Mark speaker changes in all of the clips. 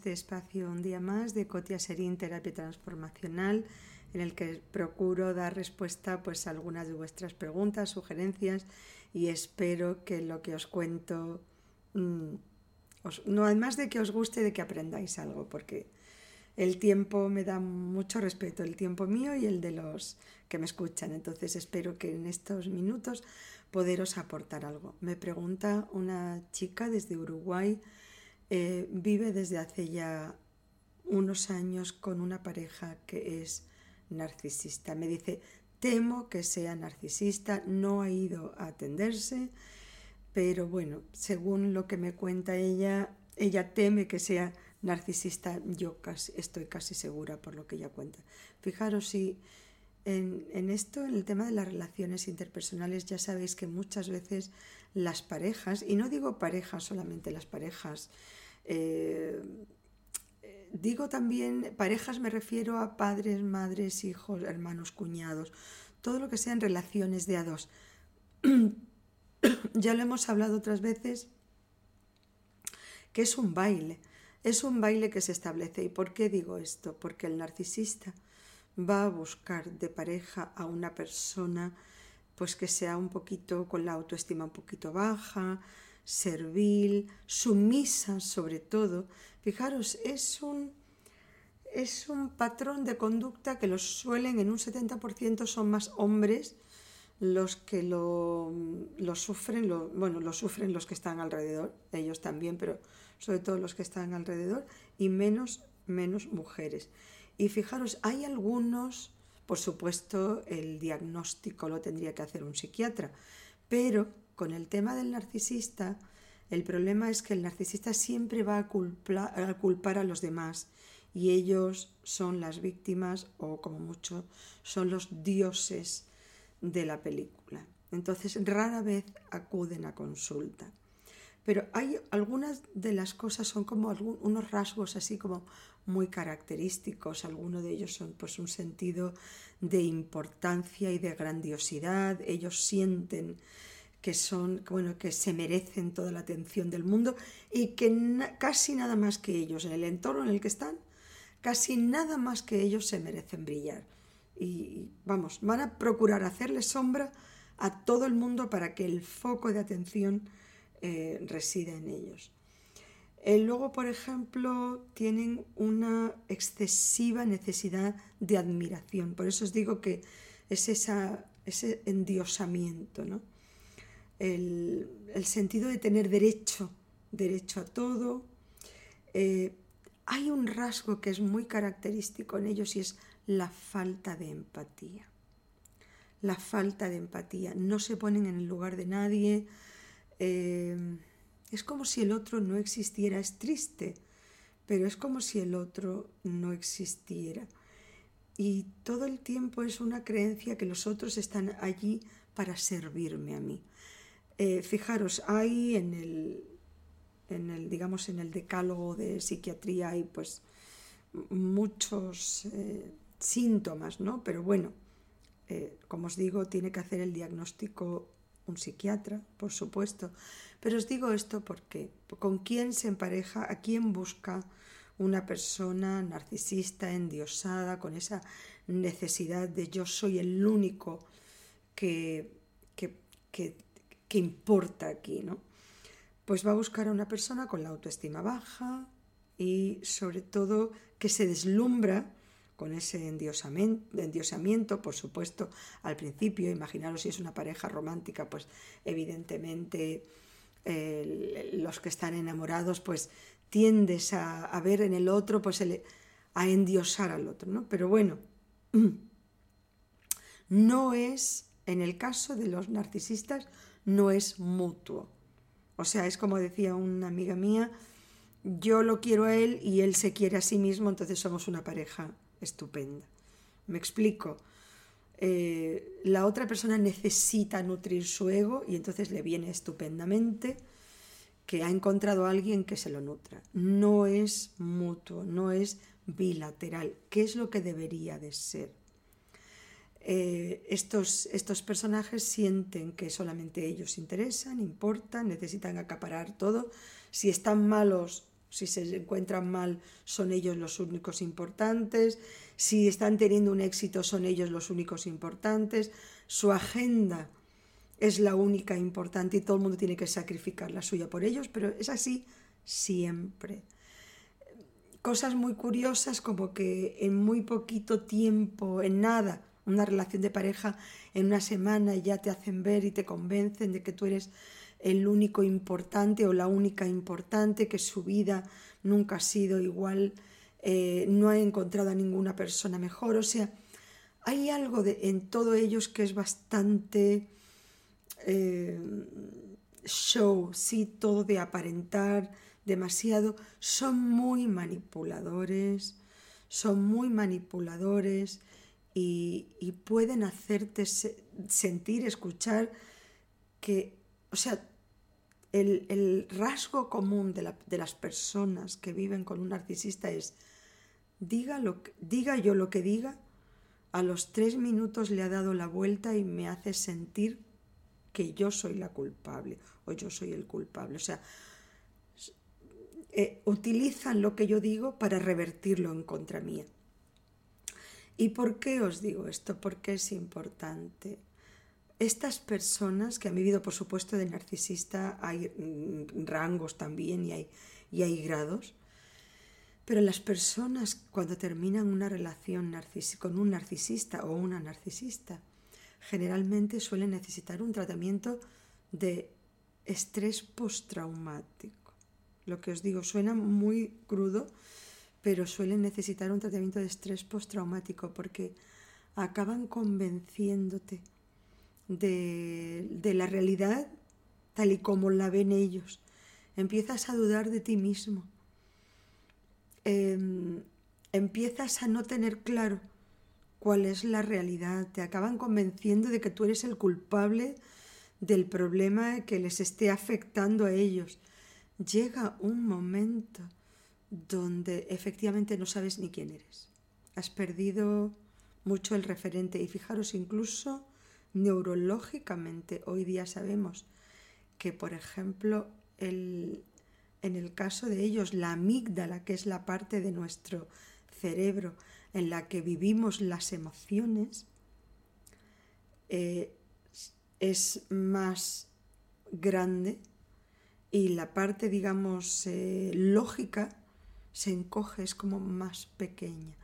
Speaker 1: Este espacio un día más de Cotia Serín Terapia Transformacional, en el que procuro dar respuesta pues, a algunas de vuestras preguntas, sugerencias y espero que lo que os cuento, mm, no además de que os guste, de que aprendáis algo, porque el tiempo me da mucho respeto, el tiempo mío y el de los que me escuchan. Entonces espero que en estos minutos poderos aportar algo. Me pregunta una chica desde Uruguay, eh, vive desde hace ya unos años con una pareja que es narcisista. Me dice, temo que sea narcisista, no ha ido a atenderse, pero bueno, según lo que me cuenta ella, ella teme que sea narcisista, yo casi, estoy casi segura por lo que ella cuenta. Fijaros si en, en, esto, en el tema de las relaciones interpersonales, ya sabéis que muchas veces las parejas, y no digo parejas solamente las parejas, eh, digo también parejas, me refiero a padres, madres, hijos, hermanos, cuñados, todo lo que sean relaciones de a dos. ya lo hemos hablado otras veces, que es un baile, es un baile que se establece. ¿Y por qué digo esto? Porque el narcisista va a buscar de pareja a una persona pues que sea un poquito con la autoestima un poquito baja, servil, sumisa sobre todo. Fijaros, es un, es un patrón de conducta que los suelen, en un 70% son más hombres los que lo, sufren, lo, bueno, lo sufren los que están alrededor, ellos también, pero sobre todo los que están alrededor, y menos, menos mujeres. Y fijaros, hay algunos, por supuesto, el diagnóstico lo tendría que hacer un psiquiatra, pero con el tema del narcisista, el problema es que el narcisista siempre va a, culpar a los demás y ellos son las víctimas o como mucho son los dioses de la película. Entonces rara vez acuden a consulta. Pero hay algunas de las cosas son como unos rasgos así como muy característicos. Algunos de ellos son pues un sentido de importancia y de grandiosidad. Ellos sienten que son, bueno, que se merecen toda la atención del mundo y que casi nada más que ellos, en el entorno en el que están, casi nada más que ellos se merecen brillar. Y vamos, van a procurar hacerle sombra a todo el mundo para que el foco de atención eh, resida en ellos. Eh, luego, por ejemplo, tienen una excesiva necesidad de admiración. Por eso os digo que es esa, ese endiosamiento, ¿no? El, sentido de tener derecho, derecho a todo. Eh, hay un rasgo que es muy característico en ellos y es la falta de empatía. La falta de empatía. No se ponen en el lugar de nadie. Eh, es como si el otro no existiera. Es triste, pero es como si el otro no existiera. Y todo el tiempo es una creencia que los otros están allí para servirme a mí. Eh, fijaros, hay en el, digamos, en el decálogo de psiquiatría hay pues muchos eh, síntomas, ¿no? Pero bueno, eh, como os digo, tiene que hacer el diagnóstico un psiquiatra, por supuesto. Pero os digo esto porque con quién se empareja, a quién busca una persona narcisista, endiosada, con esa necesidad de yo soy el único que, que ¿qué importa aquí? ¿no? Pues va a buscar a una persona con la autoestima baja y sobre todo que se deslumbra con ese endiosamiento, por supuesto, al principio, imaginaros si es una pareja romántica, pues evidentemente los que están enamorados, pues tiendes a, ver en el otro, pues a endiosar al otro, ¿no? Pero bueno, no es, en el caso de los narcisistas, no es mutuo. O sea, es como decía una amiga mía, yo lo quiero a él y él se quiere a sí mismo, entonces somos una pareja estupenda. Me explico. Eh, la otra persona necesita nutrir su ego y entonces le viene estupendamente que ha encontrado a alguien que se lo nutra. No es mutuo, no es bilateral, ¿Qué es lo que debería de ser. Eh, estos, estos personajes sienten que solamente ellos interesan, importan, necesitan acaparar todo. Si están malos, Si se encuentran mal, son ellos los únicos importantes. Si están teniendo un éxito, son ellos los únicos importantes. Su agenda es la única importante y todo el mundo tiene que sacrificar la suya por ellos, pero es así siempre. Cosas muy curiosas como que en muy poquito tiempo, en nada, una relación de pareja en una semana ya te hacen ver y te convencen de que tú eres el único importante o la única importante, que su vida nunca ha sido igual, eh, no ha encontrado a ninguna persona mejor. O sea, hay algo de, en todo ellos que es bastante eh, show, sí, todo de aparentar demasiado. Son muy manipuladores, son muy manipuladores y, pueden hacerte sentir, escuchar que, o sea, el, rasgo común de, las personas que viven con un narcisista es, diga, lo diga yo lo que diga, a los tres minutos le ha dado la vuelta y me hace sentir que yo soy la culpable o yo soy el culpable. O sea, eh, utilizan lo que yo digo para revertirlo en contra mía. ¿Y por qué os digo esto? Porque es importante. Estas personas que han vivido, por supuesto, de narcisista, hay mm, rangos también y hay, y hay grados, pero las personas cuando terminan una relación con un narcisista o una narcisista, generalmente suelen necesitar un tratamiento de estrés postraumático. Lo que os digo suena muy crudo, pero suelen necesitar un tratamiento de estrés postraumático porque acaban convenciéndote de, la realidad tal y como la ven ellos. Empiezas a dudar de ti mismo. Em, empiezas a no tener claro cuál es la realidad. Te acaban convenciendo de que tú eres el culpable del problema que les esté afectando a ellos. Llega un momento donde efectivamente no sabes ni quién eres. Has perdido mucho el referente y fijaros incluso neurológicamente hoy día sabemos que por ejemplo en el caso de ellos la amígdala que es la parte de nuestro cerebro en la que vivimos las emociones eh, es más grande y la parte digamos eh, lógica se encoge, es como más pequeña.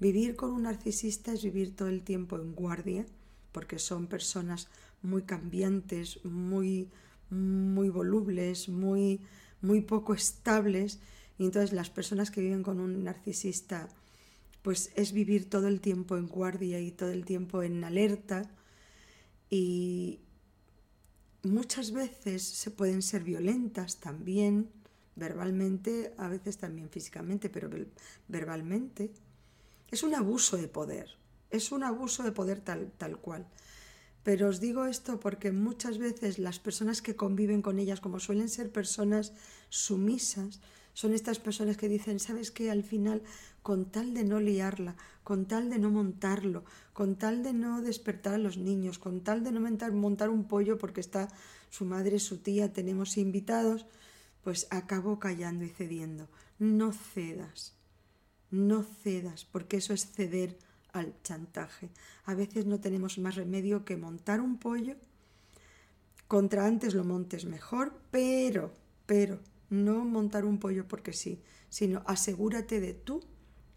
Speaker 1: Vivir con un narcisista es vivir todo el tiempo en guardia, porque son personas muy cambiantes, muy, muy volubles, muy, muy poco estables. Y entonces las personas que viven con un narcisista, pues es vivir todo el tiempo en guardia y todo el tiempo en alerta. Y muchas veces se pueden ser violentas también, verbalmente, a veces también físicamente, pero verbalmente, es un abuso de poder, es un abuso de poder tal, tal cual. Pero os digo esto porque muchas veces las personas que conviven con ellas, como suelen ser personas sumisas, son estas personas que dicen, ¿sabes qué? Al final, con tal de no liarla, con tal de no montarlo, con tal de no despertar a los niños, con tal de no montar, montar un pollo porque está su madre, su tía, tenemos invitados, pues acabó callando y cediendo. No cedas, no cedas, porque eso es ceder al chantaje. A veces no tenemos más remedio que montar un pollo. Contra antes lo montes mejor, pero, pero, no montar un pollo porque sí, sino asegúrate de tú,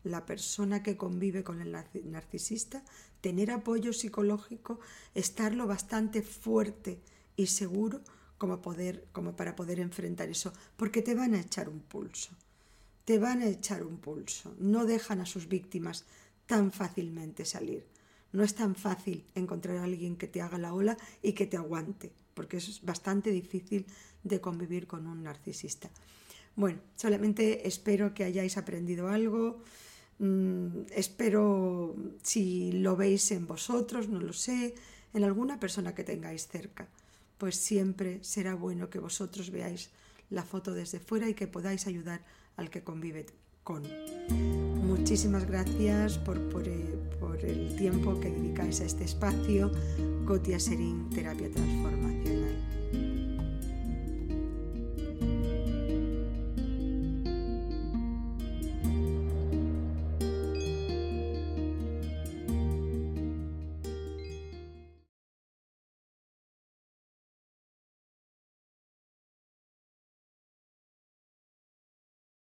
Speaker 1: la persona que convive con el narcisista, tener apoyo psicológico, estarlo bastante fuerte y seguro como, poder, como para poder enfrentar eso, porque te van a echar un pulso, te van a echar un pulso, no dejan a sus víctimas tan fácilmente salir. No es tan fácil encontrar a alguien que te haga la ola y que te aguante, porque es bastante difícil de convivir con un narcisista. Bueno, solamente espero que hayáis aprendido algo. Mm, espero si lo veis en vosotros, no lo sé, en alguna persona que tengáis cerca pues siempre será bueno que vosotros veáis la foto desde fuera y que podáis ayudar al que convive con. Muchísimas gracias por, eh, por el tiempo que dedicáis a este espacio. Gotia Serín, Terapia Transformacional.